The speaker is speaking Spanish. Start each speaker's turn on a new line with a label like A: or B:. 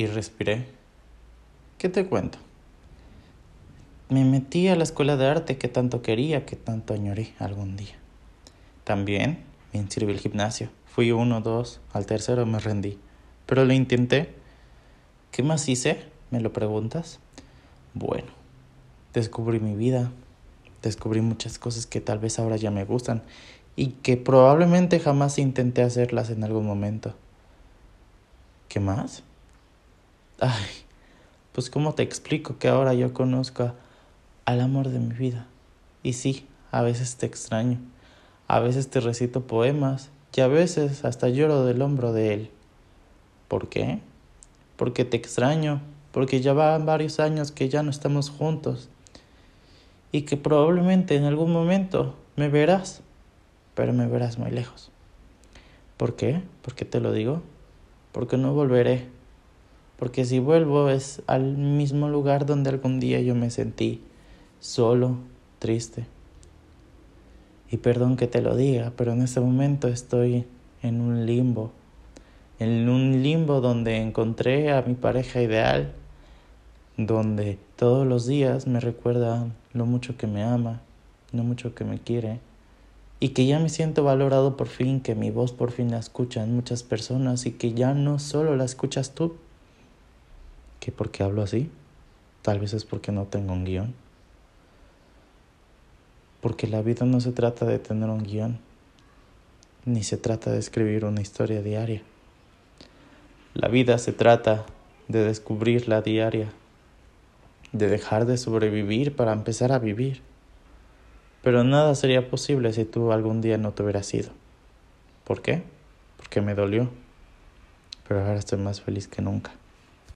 A: y respiré. ¿Qué te cuento? Me metí a la escuela de arte que tanto quería, que tanto añoré algún día. También me inscribí al gimnasio. Fui uno, dos, al tercero me rendí. Pero lo intenté. ¿Qué más hice? ¿Me lo preguntas? Bueno, descubrí mi vida. Descubrí muchas cosas que tal vez ahora ya me gustan y que probablemente jamás intenté hacerlas en algún momento. ¿Qué más? Ay, pues cómo te explico que ahora yo conozco al amor de mi vida. Y sí, a veces te extraño, a veces te recito poemas y a veces hasta lloro del hombro de él. ¿Por qué? Porque te extraño, porque ya van varios años que ya no estamos juntos y que probablemente en algún momento me verás, pero me verás muy lejos. ¿Por qué? ¿Por qué te lo digo? Porque no volveré porque si vuelvo es al mismo lugar donde algún día yo me sentí solo, triste. Y perdón que te lo diga, pero en este momento estoy en un limbo, en un limbo donde encontré a mi pareja ideal, donde todos los días me recuerda lo mucho que me ama, lo mucho que me quiere, y que ya me siento valorado por fin, que mi voz por fin la escuchan muchas personas y que ya no solo la escuchas tú, ¿Que por qué hablo así? Tal vez es porque no tengo un guion. Porque la vida no se trata de tener un guion, ni se trata de escribir una historia diaria. La vida se trata de descubrir la diaria, de dejar de sobrevivir para empezar a vivir. Pero nada sería posible si tú algún día no te hubieras ido. ¿Por qué? Porque me dolió. Pero ahora estoy más feliz que nunca.